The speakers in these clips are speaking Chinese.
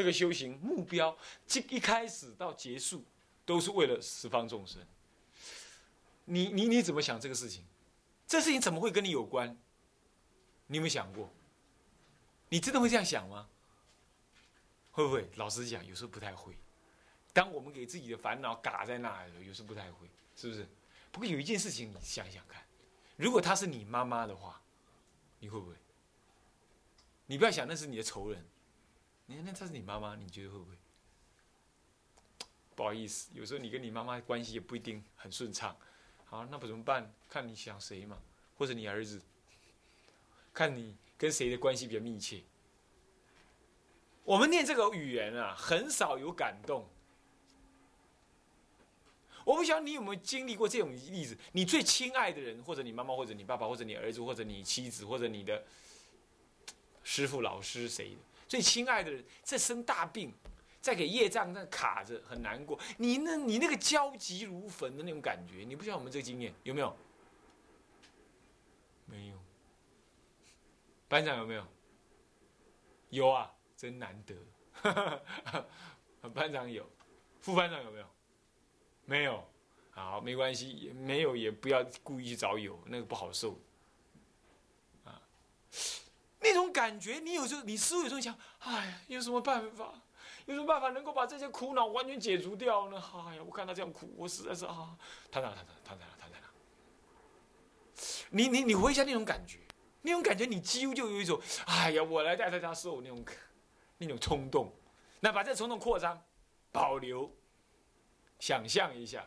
这个修行目标，这一开始到结束，都是为了十方众生。你你你怎么想这个事情？这事情怎么会跟你有关？你有没有想过？你真的会这样想吗？会不会？老实讲，有时候不太会。当我们给自己的烦恼嘎在那里，有时候不太会，是不是？不过有一件事情，你想想看，如果她是你妈妈的话，你会不会？你不要想那是你的仇人，你那她是你妈妈，你觉得会不会？不好意思，有时候你跟你妈妈关系也不一定很顺畅。好，那不怎么办？看你想谁嘛，或者你儿子，看你跟谁的关系比较密切。我们念这个语言啊，很少有感动。我不晓得你有没有经历过这种例子？你最亲爱的人，或者你妈妈，或者你爸爸，或者你儿子，或者你妻子，或者你的师傅、老师，谁的最亲爱的人在生大病？在给业障那卡着，很难过。你那，你那个焦急如焚的那种感觉，你不晓得我们这个经验有没有？没有。班长有没有？有啊，真难得。班长有，副班长有没有？没有。好，没关系，没有也不要故意去找有，那个不好受。啊，那种感觉，你有时候，你思维有时候想，哎呀，有什么办法？有什么办法能够把这些苦恼完全解除掉呢？哎呀，我看他这样苦，我实在是啊，他在哪他在哪他在哪他在哪你你你回想那种感觉，那种感觉，你几乎就有一种，哎呀，我来带大家受那种那种冲动。那把这冲动扩张、保留、想象一下，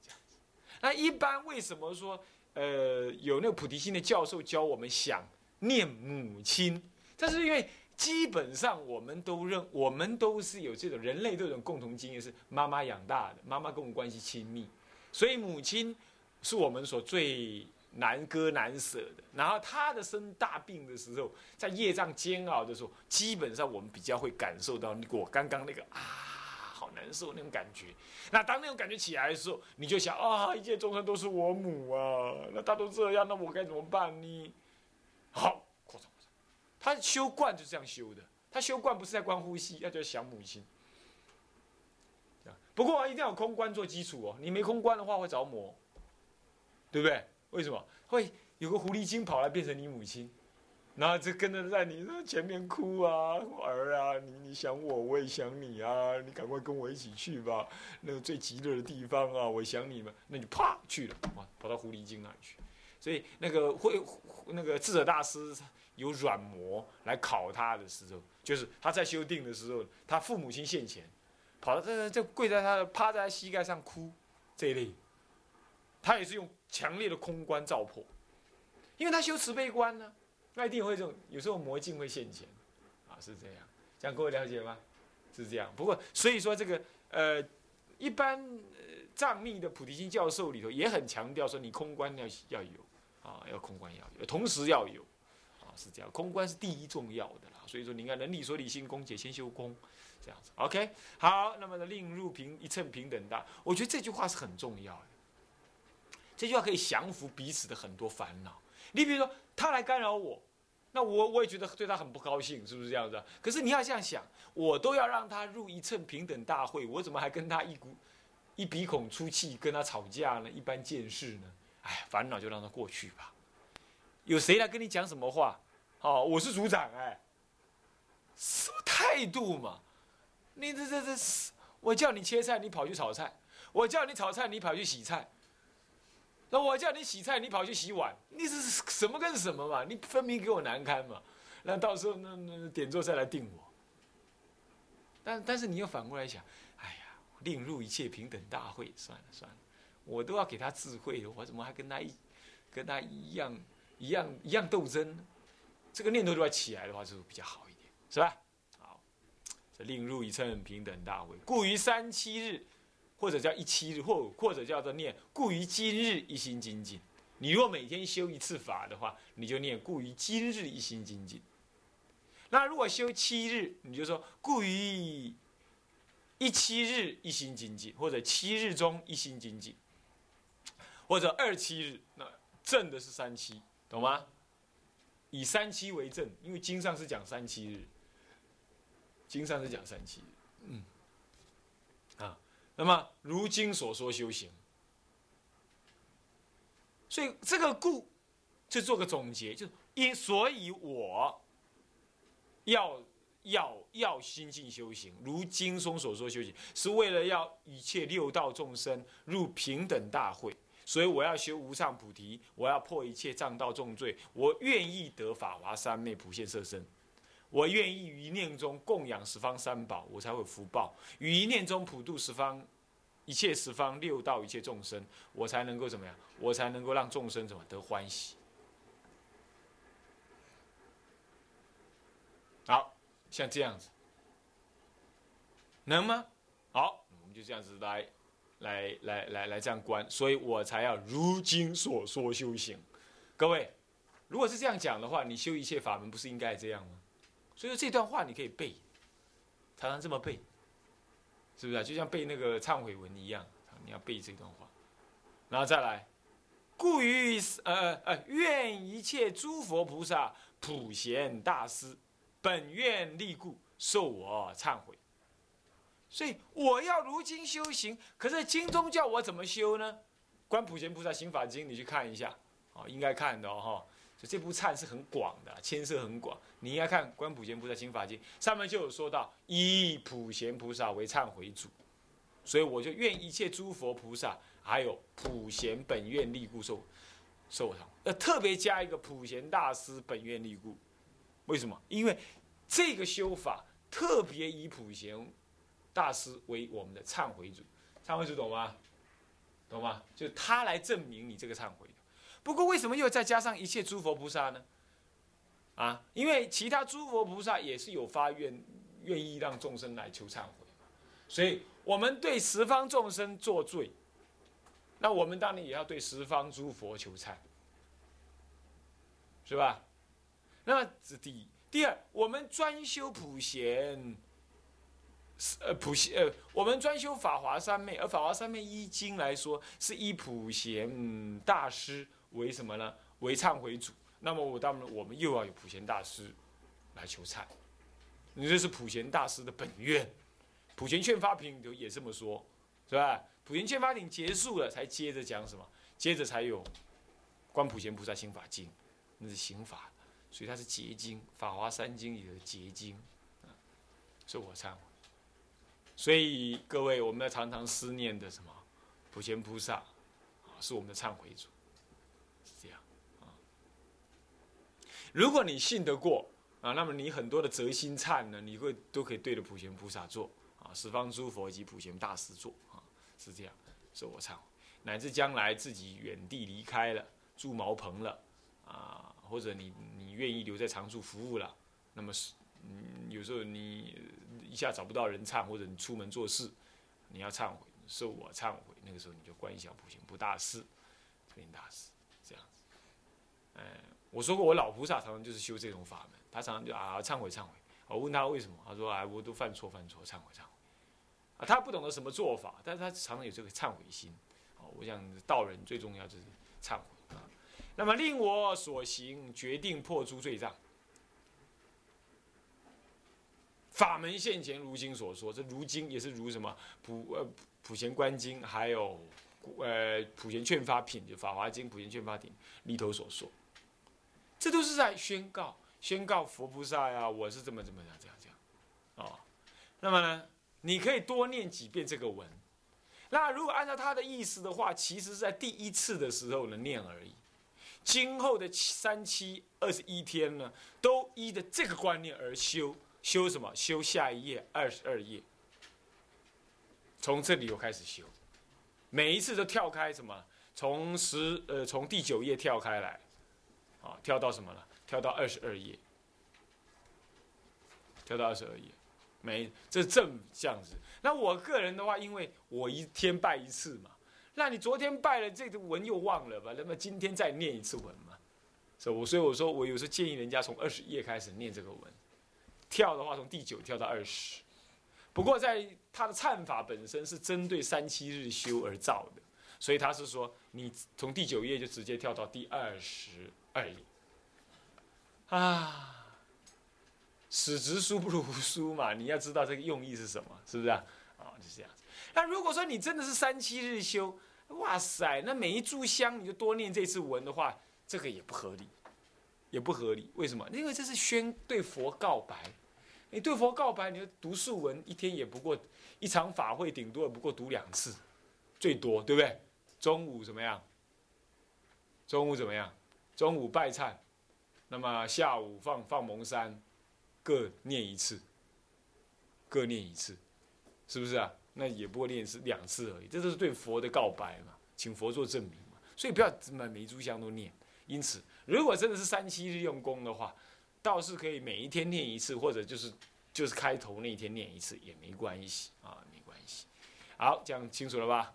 这样子。那一般为什么说，呃，有那个菩提心的教授教我们想念母亲？这是因为。基本上，我们都认，我们都是有这种人类这种共同经验，是妈妈养大的，妈妈跟我们关系亲密，所以母亲是我们所最难割难舍的。然后她的生大病的时候，在业障煎熬的时候，基本上我们比较会感受到我刚刚那个啊，好难受那种感觉。那当那种感觉起来的时候，你就想啊，一切众生都是我母啊，那他都这样，那我该怎么办呢？好。扩张扩张他修观就是这样修的，他修观不是在观呼吸，他就想母亲。不过一定要有空观做基础哦，你没空观的话会着魔，对不对？为什么会有个狐狸精跑来变成你母亲，然后就跟着在你前面哭啊，儿啊，你你想我，我也想你啊，你赶快跟我一起去吧，那个最极乐的地方啊，我想你们，那就啪去了，哇，跑到狐狸精那里去。所以那个会那个智者大师。有软磨来考他的时候，就是他在修定的时候，他父母亲现前，跑到这这跪在他的趴在他膝盖上哭，这一类，他也是用强烈的空观照破，因为他修慈悲观呢，那一定会这种有时候魔镜会现前，啊是这样，这样各位了解吗？是这样。不过所以说这个呃，一般藏密的菩提心教授里头也很强调说，你空观要要有啊，要空观要有，同时要有。啊是这样，空观是第一重要的啦，所以说你看，能理所理性空解，先修空，这样子，OK，好，那么呢，令入平一称平等大，我觉得这句话是很重要的，这句话可以降服彼此的很多烦恼。你比如说，他来干扰我，那我我也觉得对他很不高兴，是不是这样子？可是你要这样想，我都要让他入一称平等大会，我怎么还跟他一股一鼻孔出气，跟他吵架呢？一般见识呢？哎，烦恼就让它过去吧。有谁来跟你讲什么话？哦，我是组长哎，什么态度嘛？你这这这，我叫你切菜，你跑去炒菜；我叫你炒菜，你跑去洗菜。那我叫你洗菜，你跑去洗碗，你是什么跟什么嘛？你分明给我难堪嘛？那到时候那那点做再来定我。但但是你又反过来想，哎呀，另入一切平等大会，算了算了，我都要给他智慧，我怎么还跟他一跟他一样一样一样斗争呢？这个念头都要起来的话，就比较好一点，是吧？好，这另入一称平等大会，故于三七日，或者叫一七日，或或者叫做念故于今日一心精进。你若每天修一次法的话，你就念故于今日一心精进。那如果修七日，你就说故于一七日一心精进，或者七日中一心精进，或者二七日，那正的是三七，懂吗？以三七为正，因为经上是讲三七日。经上是讲三七日，嗯，啊，那么如今所说修行，所以这个故就做个总结，就因所以我要要要心静修行，如经中所说修行，是为了要一切六道众生入平等大会。所以我要修无上菩提，我要破一切障道重罪，我愿意得法华三昧普现色身，我愿意于一念中供养十方三宝，我才会福报；于一念中普度十方一切十方六道一切众生，我才能够怎么样？我才能够让众生怎么得欢喜？好像这样子，能吗？好，我们就这样子来。来来来来，这样观，所以我才要如今所说修行。各位，如果是这样讲的话，你修一切法门不是应该这样吗？所以说这段话你可以背，常常这么背，是不是啊？就像背那个忏悔文一样，你要背这段话，然后再来，故于呃呃，愿一切诸佛菩萨普贤大师，本愿力故，受我忏悔。所以我要如今修行，可是经中叫我怎么修呢？观普贤菩萨行法经，你去看一下，哦，应该看的哈。就这部忏是很广的，牵涉很广。你应该看观普贤菩萨行法经，上面就有说到以普贤菩萨为忏悔主，所以我就愿一切诸佛菩萨，还有普贤本愿力故受受我忏。要特别加一个普贤大师本愿力故，为什么？因为这个修法特别以普贤。大师为我们的忏悔主，忏悔主懂吗？懂吗？就他来证明你这个忏悔。不过为什么又再加上一切诸佛菩萨呢？啊，因为其他诸佛菩萨也是有发愿，愿意让众生来求忏悔，所以我们对十方众生作罪，那我们当然也要对十方诸佛求忏，是吧？那么这第一，第二，我们专修普贤。呃，普贤呃，我们专修法华三昧，而法华三昧依经来说，是以普贤大师为什么呢？为忏悔主。那么我当然，我们又要有普贤大师来求忏。你这是普贤大师的本愿。普贤劝发品就也这么说，是吧？普贤劝发品结束了，才接着讲什么？接着才有观普贤菩萨心法经，那是行法，所以它是结经，法华三经里的结经。是我忏悔。所以各位，我们要常常思念的什么？普贤菩萨，啊，是我们的忏悔主，是这样啊。如果你信得过啊，那么你很多的择心忏呢，你会都可以对着普贤菩萨做啊，十方诸佛以及普贤大师做啊，是这样，是我忏悔。乃至将来自己远地离开了，住茅棚了啊，或者你你愿意留在常住服务了，那么是嗯，有时候你。一下找不到人忏，或者你出门做事，你要忏悔，受我忏悔，那个时候你就观想普贤不大师，普贤大师这样子。哎，我说过我老菩萨常常就是修这种法门，他常常就啊忏悔忏悔。我问他为什么，他说啊我都犯错犯错，忏悔忏悔。啊，他不懂得什么做法，但是他常常有这个忏悔心。哦，我想道人最重要就是忏悔啊。那么令我所行决定破诸罪障。法门现前，如经所说，这如经也是如什么普呃普贤观经，还有呃普贤劝发品，就法华经普贤劝发品里头所说，这都是在宣告宣告佛菩萨呀，我是怎么怎么样这样这样，哦，那么呢，你可以多念几遍这个文，那如果按照他的意思的话，其实是在第一次的时候呢念而已，今后的三七二十一天呢，都依着这个观念而修。修什么？修下一页二十二页，从这里又开始修，每一次都跳开什么？从十呃，从第九页跳开来，啊，跳到什么了？跳到二十二页，跳到二十二页，每这正这样子。那我个人的话，因为我一天拜一次嘛，那你昨天拜了这个文又忘了吧？那么今天再念一次文嘛，是我所以我说我有时候建议人家从二十页开始念这个文。跳的话，从第九跳到二十。不过，在他的忏法本身是针对三七日修而造的，所以他是说，你从第九页就直接跳到第二十二页。啊，史直书不如无书嘛，你要知道这个用意是什么，是不是啊？啊，就是这样子。那如果说你真的是三七日修，哇塞，那每一炷香你就多念这次文的话，这个也不合理，也不合理。为什么？因为这是宣对佛告白。你对佛告白，你就读素文，一天也不过一场法会，顶多也不过读两次，最多，对不对？中午怎么样？中午怎么样？中午拜忏，那么下午放放蒙山，各念一次，各念一次，是不是啊？那也不过念是两次而已，这都是对佛的告白嘛，请佛做证明嘛。所以不要每每炷香都念。因此，如果真的是三七日用功的话，倒是可以每一天念一次，或者就是就是开头那一天念一次也没关系啊，没关系。好，这样清楚了吧？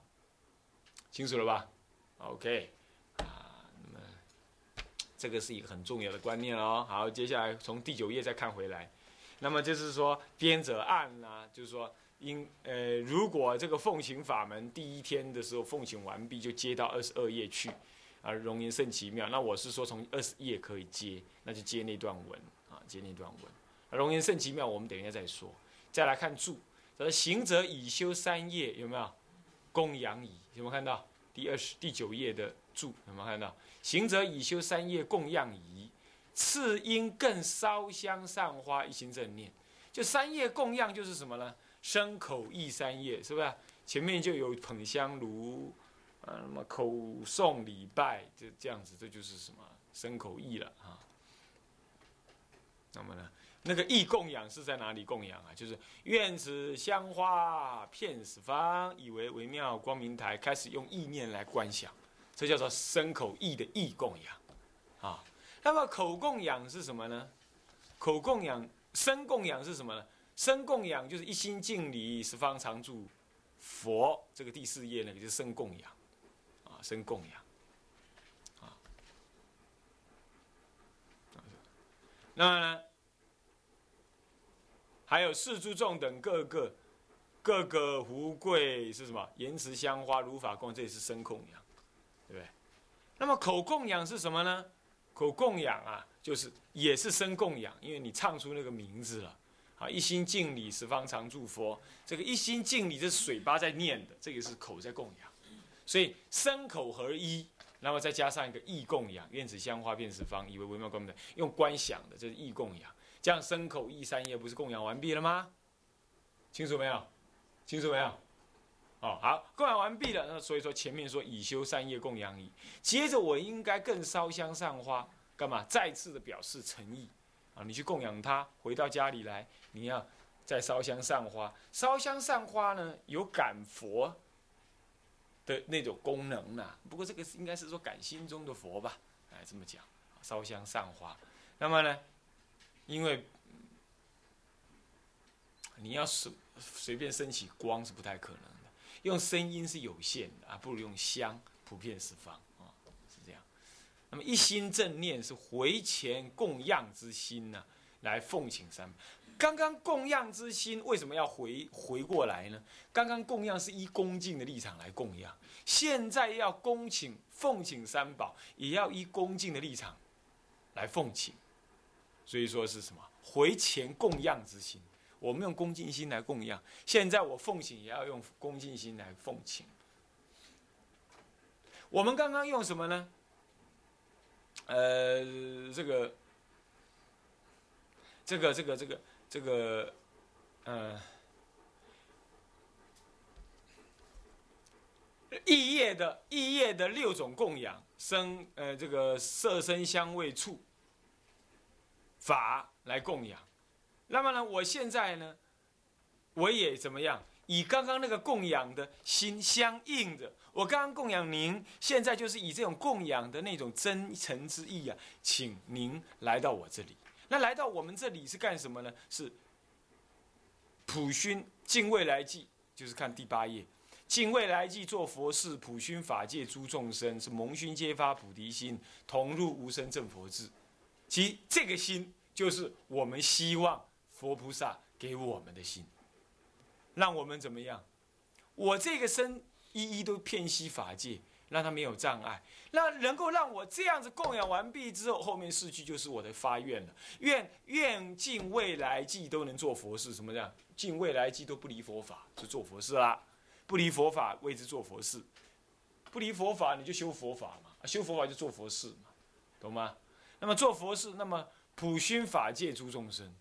清楚了吧？OK，啊，那么这个是一个很重要的观念哦。好，接下来从第九页再看回来，那么就是说编者按呢，就是说因呃，如果这个奉行法门第一天的时候奉行完毕，就接到二十二页去。啊，容颜甚奇妙。那我是说，从二十页可以接，那就接那段文啊，接那段文。容颜甚奇妙，我们等一下再说。再来看注，说行者已修三业，有没有？供养矣，有没有看到？第二十第九页的注有没有看到？行者已修三业，供养矣。次应更烧香上花，一心正念。就三业供养就是什么呢？身口意三业，是不是？前面就有捧香炉。啊，那么口诵礼拜就这样子，这就是什么身口意了啊。那么呢，那个意供养是在哪里供养啊？就是愿此香花遍十方，以为微妙光明台，开始用意念来观想，这叫做身口意的意供养啊。那么口供养是什么呢？口供养、身供养是什么呢？身供养就是一心敬礼十方常住佛，这个第四页那个就是身供养。生供养，啊，那，还有四诸众等各个各个福贵是什么？言辞香花如法供，这也是生供养，对不对？那么口供养是什么呢？口供养啊，就是也是生供养，因为你唱出那个名字了，啊，一心敬礼十方常住佛，这个一心敬礼这是嘴巴在念的，这个是口在供养。所以身口合一，那么再加上一个意供养，愿此香花遍十方，以为微妙光明用观想的，这是意供养。这样身口意三业不是供养完毕了吗？清楚没有？清楚没有？哦，好，供养完毕了。那所以说前面说已修三业供养矣，接着我应该更烧香上花，干嘛？再次的表示诚意啊！你去供养他，回到家里来，你要再烧香上花。烧香上花呢，有感佛。的那种功能呢，不过这个是应该是说感心中的佛吧，哎，这么讲，烧香上花，那么呢，因为你要随随便升起光是不太可能的，用声音是有限的啊，不如用香普遍十方啊，是这样。那么一心正念是回前供养之心呢，来奉请三。刚刚供养之心为什么要回回过来呢？刚刚供养是以恭敬的立场来供养，现在要恭请奉请三宝，也要以恭敬的立场来奉请。所以说是什么？回前供养之心，我们用恭敬心来供养。现在我奉请也要用恭敬心来奉请。我们刚刚用什么呢？呃，这个，这个，这个，这个。这个，呃，异业的异业的六种供养，生呃这个色身香味触法来供养。那么呢，我现在呢，我也怎么样？以刚刚那个供养的心相应的，我刚刚供养您，现在就是以这种供养的那种真诚之意啊，请您来到我这里。那来到我们这里是干什么呢？是普熏敬未来记，就是看第八页，敬未来记做佛事，普熏法界诸众生，是蒙熏揭发菩提心，同入无生正佛智。其这个心就是我们希望佛菩萨给我们的心，让我们怎么样？我这个身一一都偏悉法界，让他没有障碍。那能够让我这样子供养完毕之后，后面四句就是我的发愿了。愿愿尽未来际都能做佛事，什么样？尽未来际都不离佛法，就做佛事啦。不离佛法为之做佛事，不离佛法你就修佛法嘛，修佛法就做佛事嘛，懂吗？那么做佛事，那么普熏法界诸众生，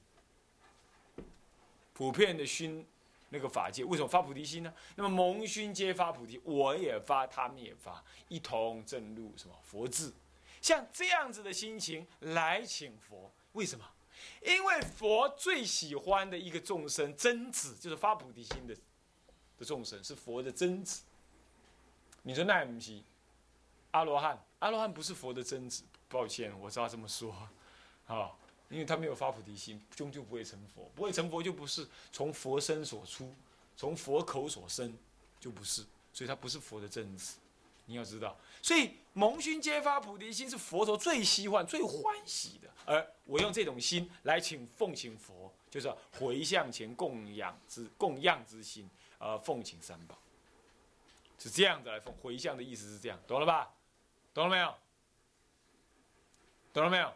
普遍的熏。那个法界为什么发菩提心呢？那么蒙熏皆发菩提，我也发，他们也发，一同证入什么佛智？像这样子的心情来请佛，为什么？因为佛最喜欢的一个众生真子，就是发菩提心的的众生，是佛的真子。你说那不是阿罗汉？阿罗汉不是佛的真子，抱歉，我知道这么说，好。因为他没有发菩提心，终究不会成佛。不会成佛，就不是从佛身所出，从佛口所生，就不是。所以他不是佛的正子。你要知道，所以蒙熏皆发菩提心是佛陀最希望、最欢喜的。而我用这种心来请奉请佛，就是回向前供养之供养之心，呃，奉请三宝，是这样子来奉回向的意思是这样，懂了吧？懂了没有？懂了没有？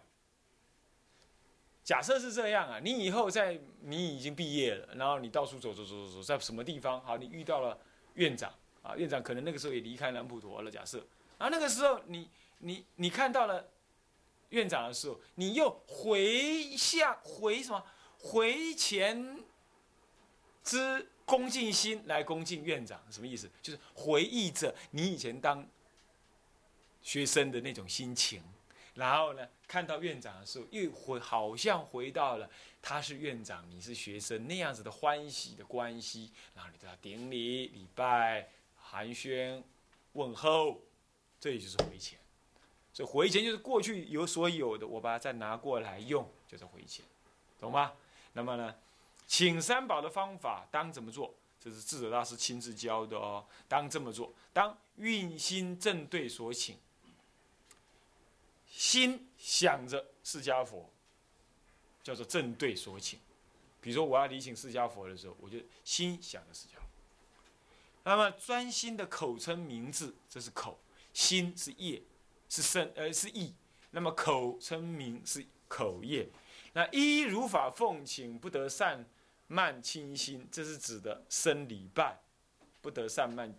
假设是这样啊，你以后在你已经毕业了，然后你到处走走走走走，在什么地方好，你遇到了院长啊，院长可能那个时候也离开南普陀了。假设啊，那个时候你你你看到了院长的时候，你又回向回什么回前之恭敬心来恭敬院长，什么意思？就是回忆着你以前当学生的那种心情。然后呢，看到院长的时候，又回好像回到了他是院长，你是学生那样子的欢喜的关系。然后你对他顶礼、礼拜、寒暄、问候，这也就是回钱。所以回钱就是过去有所有的，我把它再拿过来用，就是回钱，懂吗？那么呢，请三宝的方法当怎么做？这是智者大师亲自教的哦。当这么做，当运心正对所请。心想着释迦佛，叫做正对所请。比如说我要礼请释迦佛的时候，我就心想着释迦佛。那么专心的口称名字，这是口；心是业，是身，呃是意。那么口称名是口业。那一如法奉请，不得散慢清心，这是指的生礼拜，不得散慢。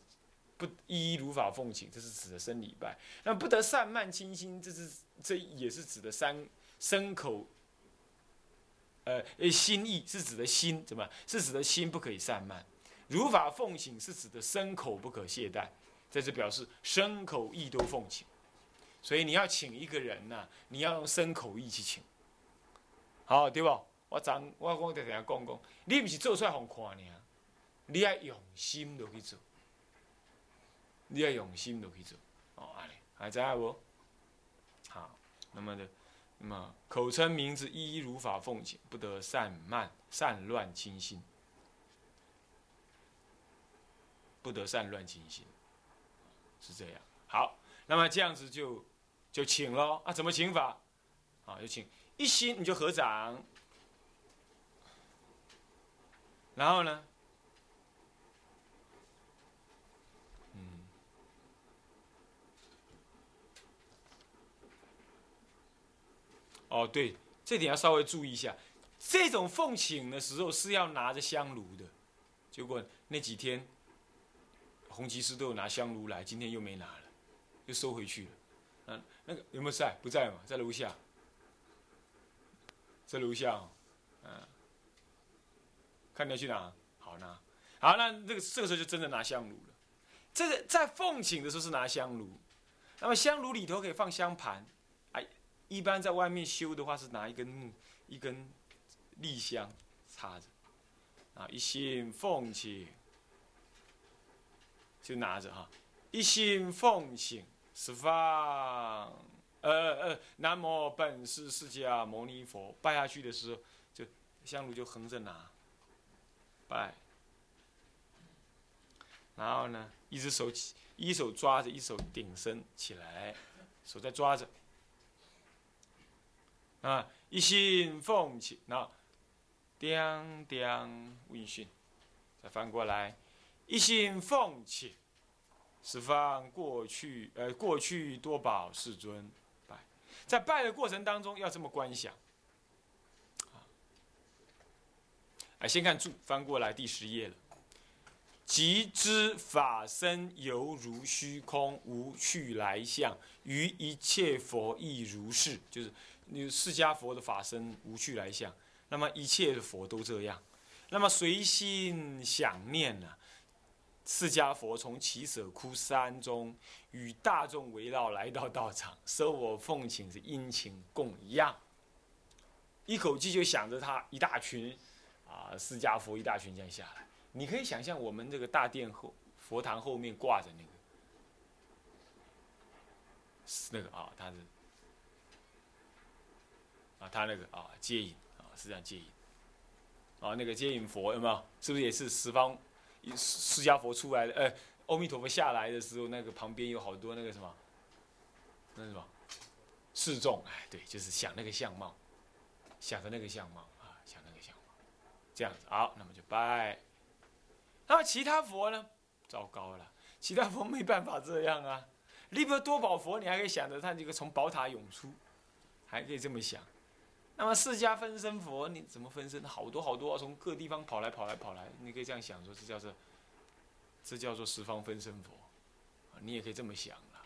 不一一如法奉请，这是指的生礼拜；那不得散漫清心，这是这也是指的三牲口。呃，心意是指的心怎么？是指的心不可以散漫。如法奉请是指的牲口不可懈怠，在这表示牲口意都奉请。所以你要请一个人呐，你要用牲口意去请，好对不？我昨我讲在下讲讲，你不是做出来好看呢，你要用心落去做。你要用心的去做，哦，安尼还知影无？好，那么的，那么口称名字，一一如法奉行，不得散漫散乱清心，不得散乱清心，是这样。好，那么这样子就就请咯。啊，怎么请法？啊，就请一心你就合掌，然后呢？哦，对，这点要稍微注意一下。这种奉请的时候是要拿着香炉的，结果那几天红旗师都有拿香炉来，今天又没拿了，又收回去了。嗯，那个有没有在？不在嘛，在楼下，在楼下。哦嗯，看你要去哪，好拿。好，那这个这个时候就真的拿香炉了。这个在奉请的时候是拿香炉，那么香炉里头可以放香盘。一般在外面修的话，是拿一根木、一根立香插着，啊，一心奉请，就拿着哈，一心奉请，十方，呃呃，南无本师释迦牟尼佛，拜下去的时候，就香炉就横着拿，拜，然后呢，一只手起，一手抓着，一手顶身起来，手在抓着。啊，一心奉请，然后，叮叮问讯，再翻过来，一心奉请，十方过去呃过去多宝世尊拜，在拜的过程当中要这么观想。啊，先看注，翻过来第十页了。即知法身犹如虚空，无去来相，于一切佛亦如是。就是你释迦佛的法身无去来相，那么一切的佛都这样。那么随心想念呢？释迦佛从奇舍窟山中与大众围绕来到道场，舍我奉请是殷勤供养。一口气就想着他一大群啊，释迦佛一大群这样下来。你可以想象，我们这个大殿后佛堂后面挂着那个，是那个啊，他是啊，他那个啊接引啊，是这样接引啊，那个接引佛有没有？是不是也是十方释迦佛出来的？呃，阿弥陀佛下来的时候，那个旁边有好多那个什么，那什么示众？哎，对，就是想那个相貌，想的那个相貌啊，想那个相貌，这样子好，那么就拜。那么其他佛呢？糟糕了，其他佛没办法这样啊。利波多宝佛，你还可以想着他这个从宝塔涌出，还可以这么想。那么释迦分身佛，你怎么分身？好多好多，从各地方跑来跑来跑来，你可以这样想，说这叫做这叫做十方分身佛，你也可以这么想了，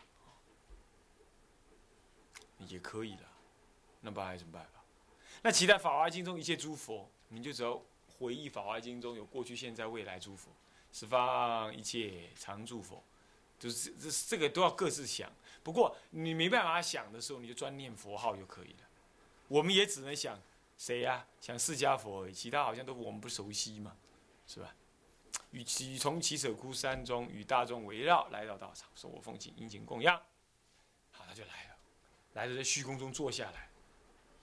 也可以了。那办还有什么办法？那其他法华经中一切诸佛，你就只要。回忆《法华经》中有过去、现在、未来诸佛，十方一切常住佛，就是这这个都要各自想。不过你没办法想的时候，你就专念佛号就可以了。我们也只能想谁呀？想释迦佛，其他好像都我们不熟悉嘛，是吧？与其从奇舍窟山中与大众围绕来到道场，说我奉请殷勤供养。好，他就来了，来了在虚空中坐下来，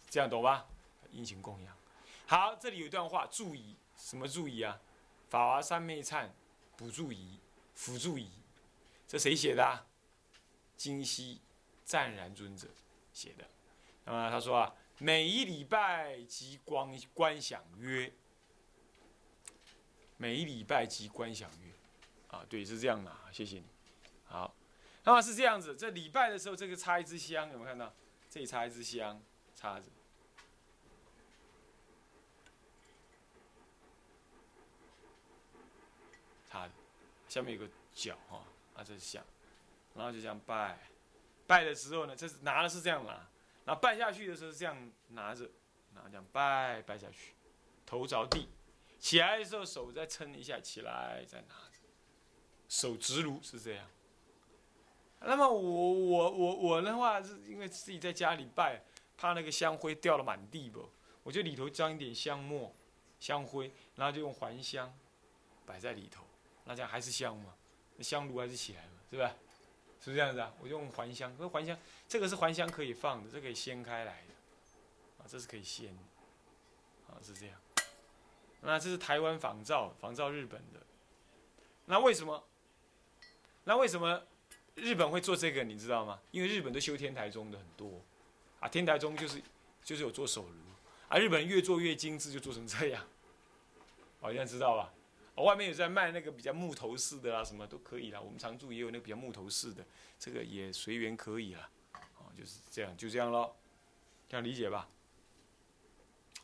这样懂吧？殷勤供养。好，这里有一段话，注意什么注意啊？法华三昧忏补注仪、辅助仪，这谁写的？啊？金溪湛然尊者写的。那么他说啊，每一礼拜即光观想曰，每一礼拜即观想曰，啊，对，是这样的，谢谢你。好，那么是这样子，这礼拜的时候，这个插一支香，有没有看到？这里插一支香，插着。下面有个角哈，啊，这是香，然后就这样拜，拜的时候呢，这是拿的是这样拿，那拜下去的时候是这样拿着，然后这样拜拜下去，头着地，起来的时候手再撑一下，起来再拿着，手直如是这样。那么我我我我的话是因为自己在家里拜，怕那个香灰掉了满地不，我就里头装一点香末、香灰，然后就用还香摆在里头。那这样还是香嘛？那香炉还是起来嘛？是吧？是这样子啊？我用还香，那还香，这个是还香可以放的，这可以掀开来的，啊，这是可以掀，啊，是这样。那这是台湾仿造，仿造日本的。那为什么？那为什么日本会做这个？你知道吗？因为日本都修天台宗的很多，啊，天台宗就是就是有做手炉，啊，日本越做越精致，就做成这样，好像知道吧？外面有在卖那个比较木头式的啊，什么都可以啦。我们常住也有那个比较木头式的，这个也随缘可以啦。哦，就是这样，就这样咯，这样理解吧？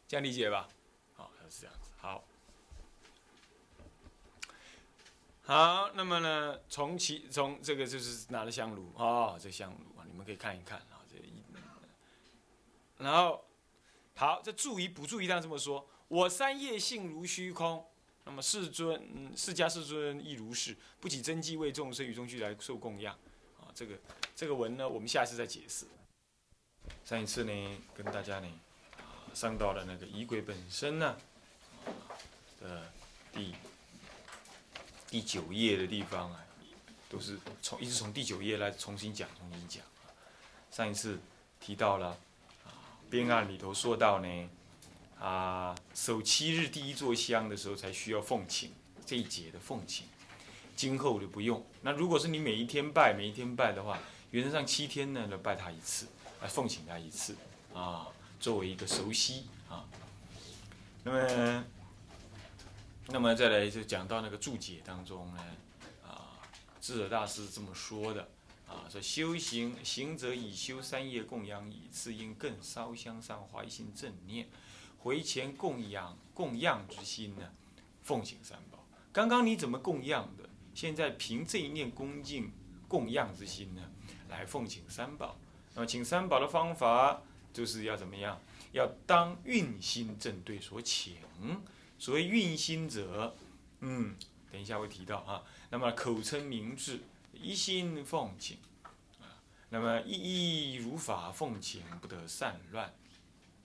这样理解吧？好，是这样子。好，好，那么呢，从其从这个就是拿了香炉啊，这香炉啊，你们可以看一看啊，这一，然后好，这注意不注意？当这么说，我三业性如虚空。那么世尊，嗯，释迦世尊亦如是，不起真迹为众生与中俱来受供养。啊，这个这个文呢，我们下一次再解释。上一次呢，跟大家呢，啊，上到了那个仪轨本身呢，的第第九页的地方啊，都是从一直从第九页来重新讲，重新讲。上一次提到了啊，编案里头说到呢。啊，守七日第一座香的时候才需要奉请这一节的奉请，今后就不用。那如果是你每一天拜，每一天拜的话，原则上七天呢，来拜他一次，来奉请他一次，啊，作为一个熟悉啊。那么，那么再来就讲到那个注解当中呢，啊，智者大师这么说的啊，说修行行者以修三业供养以次应更烧香上怀心正念，回前供养供养之心呢，奉行三宝。刚刚你怎么供养的？现在凭这一念恭敬供养之心呢，来奉请三宝。那么请三宝的方法就是要怎么样？要当运心正对所请。所谓运心者，嗯，等一下会提到啊。那么口称名字，一心奉请啊。那么一意如法奉请，不得散乱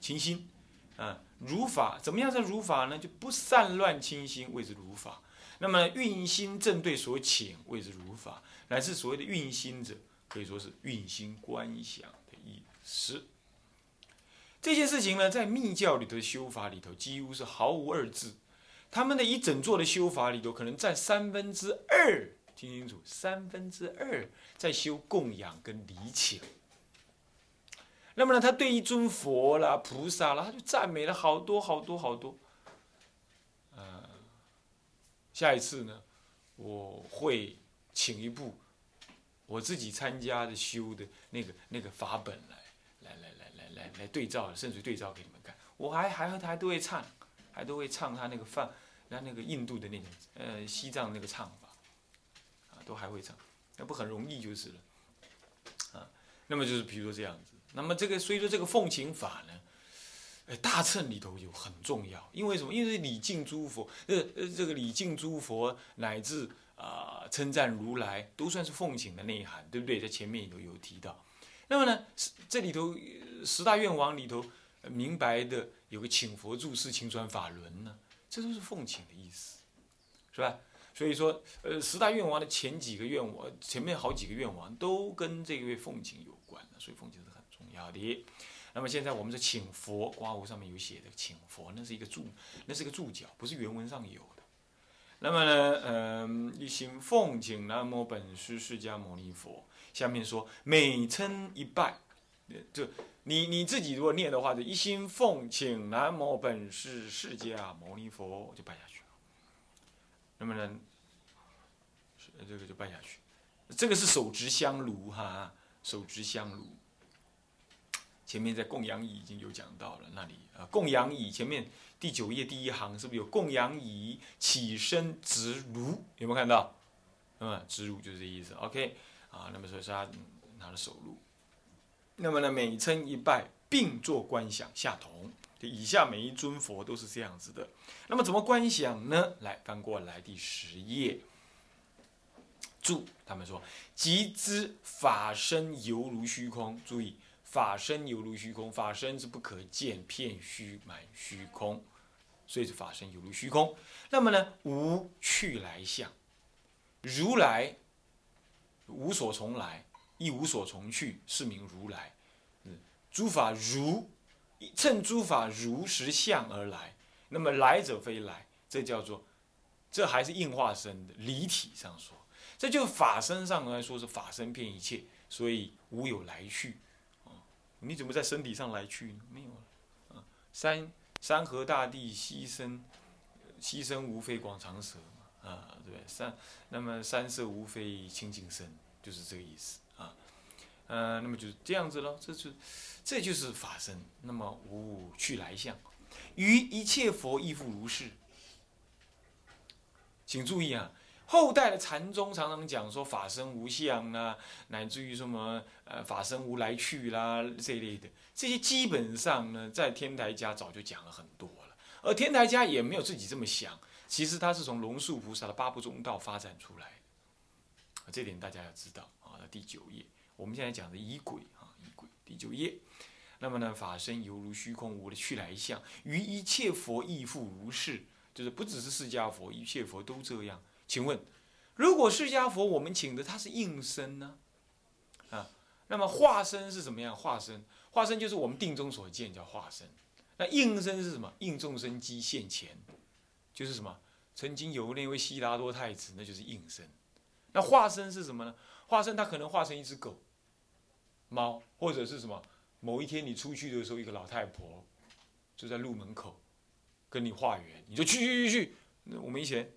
清心啊。如法怎么样？是如法呢？就不散乱清心，谓之如法。那么运心正对所请，谓之如法。乃至所谓的运心者，可以说是运心观想的意思。这件事情呢，在密教里头的修法里头，几乎是毫无二致。他们的一整座的修法里头，可能占三分之二，听清楚，三分之二在修供养跟礼请。那么呢，他对一尊佛啦、菩萨啦，他就赞美了好多好多好多。呃，下一次呢，我会请一部我自己参加的修的那个那个法本来，来来来。来来来对照，甚至对照给你们看。我还还和他都会唱，还都会唱他那个放，那那个印度的那种，呃，西藏那个唱法，啊，都还会唱，那不很容易就是了，啊，那么就是比如说这样子。那么这个所以说这个奉请法呢，呃，大乘里头有很重要，因为什么？因为礼敬诸佛，呃呃，这个礼敬诸佛乃至啊称赞如来，都算是奉请的内涵，对不对？在前面有有提到。那么呢，这里头十大愿王里头明白的有个请佛注释请转法轮呢，这都是奉请的意思，是吧？所以说，呃，十大愿王的前几个愿望，前面好几个愿望都跟这位奉请有关，所以奉请要的。那么现在我们是请佛，刮胡上面有写的请佛，那是一个注，那是个注脚，不是原文上有的。那么呢，嗯，一心奉请南无本师释迦牟尼佛。下面说每称一拜，就你你自己如果念的话，就一心奉请南无本师释迦牟尼佛，就拜下去了。那么呢，这个就拜下去。这个是手执香炉哈，手执香炉。前面在供养椅已经有讲到了，那里啊供养椅前面第九页第一行是不是有供养椅起身执炉？有没有看到？嗯，执炉就是这意思。OK。啊，那么所以说他拿了手录，那么呢，每称一拜并作观想下同，就以下每一尊佛都是这样子的。那么怎么观想呢？来翻过来第十页，注他们说：即知法身犹如虚空。注意，法身犹如虚空，法身是不可见，片虚满虚空，所以是法身犹如虚空。那么呢，无去来相，如来。无所从来，亦无所从去，是名如来。嗯，诸法如趁诸法如实相而来，那么来者非来，这叫做，这还是应化身的离体上说，这就法身上来说是法身遍一切，所以无有来去。你怎么在身体上来去呢？没有了啊。山山河大地牺牲，牺牲无非广长舌。啊，对，三，那么三色无非清净身，就是这个意思啊。呃，那么就是这样子喽，这就，这就是法身。那么无去来相，于一切佛亦复如是。请注意啊，后代的禅宗常常讲说法身无相啊，乃至于什么呃法身无来去啦这一类的，这些基本上呢，在天台家早就讲了很多了，而天台家也没有自己这么想。其实它是从龙树菩萨的八部中道发展出来的，这点大家要知道啊。那第九页，我们现在讲的仪轨啊，仪轨第九页。那么呢，法身犹如虚空，无的去来相，于一切佛亦复如是，就是不只是释迦佛，一切佛都这样。请问，如果释迦佛我们请的他是应身呢？啊，那么化身是怎么样？化身，化身就是我们定中所见叫化身。那应身是什么？应众生机现前。就是什么？曾经有那位悉达多太子，那就是应身。那化身是什么呢？化身他可能化成一只狗、猫，或者是什么？某一天你出去的时候，一个老太婆就在路门口跟你化缘，你就去去去去。那我们以前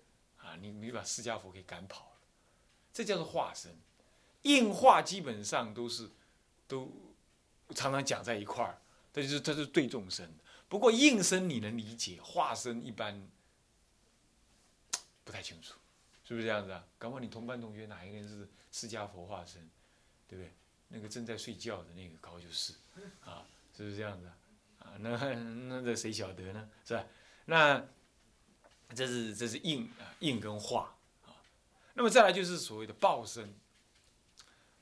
你你把释迦佛给赶跑了。这叫做化身。应化基本上都是都常常讲在一块儿，这就是这是对众生。不过应身你能理解，化身一般不太清楚，是不是这样子啊？搞不好你同班同学哪一个人是释迦佛化身，对不对？那个正在睡觉的那个高就是啊，是不是这样子啊？啊，那那这谁晓得呢？是吧？那这是这是应啊应跟化啊。那么再来就是所谓的报身。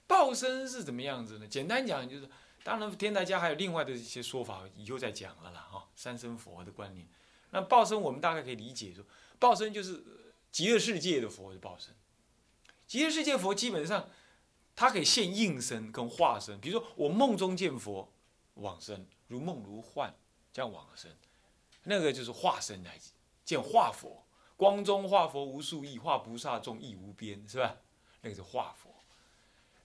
报身是怎么样子呢？简单讲就是，当然天台家还有另外的一些说法，以后再讲了啦。哈，三身佛的观念。那报身我们大概可以理解说，报身就是极乐世界的佛的报身。极乐世界佛基本上，它可以现应身跟化身。比如说我梦中见佛往生，如梦如幻这样往生，那个就是化身来见化佛。光中化佛无数亿，化菩萨众亦无边，是吧？那个是化佛。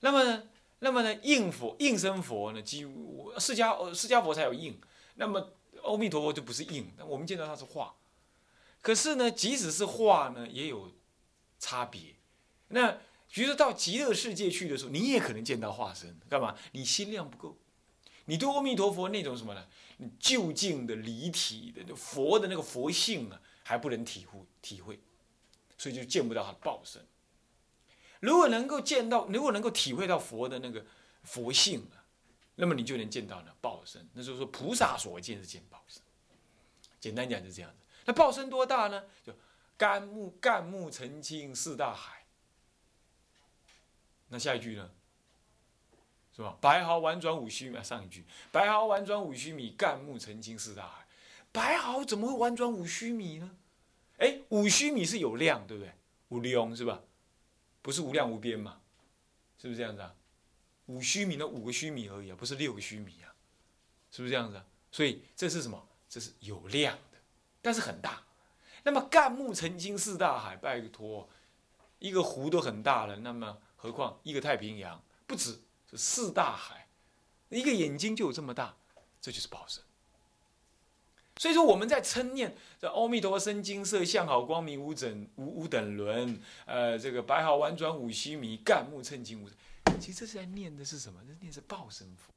那么呢？那么呢？应佛应身佛呢？即释迦释迦佛才有应。那么阿弥陀佛就不是应。我们见到他是化。可是呢，即使是化呢，也有差别。那比如说到极乐世界去的时候，你也可能见到化身。干嘛？你心量不够。你对阿弥陀佛那种什么呢？究竟的离体的佛的那个佛性啊，还不能体会体会，所以就见不到他的报身。如果能够见到，如果能够体会到佛的那个佛性啊，那么你就能见到呢报身。那就是说菩萨所见是见报身。简单讲就这样子。那报身多大呢？就干木干木澄清四大海。那下一句呢？是吧？白毫婉转五须米。上一句白毫婉转五须米，干木澄清四大海。白毫怎么会婉转五须米呢？哎，五须米是有量，对不对？五量是吧？不是无量无边嘛？是不是这样子啊？五须弥那五个须弥而已啊，不是六个须弥啊，是不是这样子啊？所以这是什么？这是有量的，但是很大。那么干木澄清四大海，拜托，一个湖都很大了，那么何况一个太平洋不止是四大海，一个眼睛就有这么大，这就是宝身。所以说我们在称念这阿弥陀佛身金色相好光明无等无无等伦，呃，这个白毫婉转五须弥干目称金无，其实这是在念的是什么？这念是报身佛。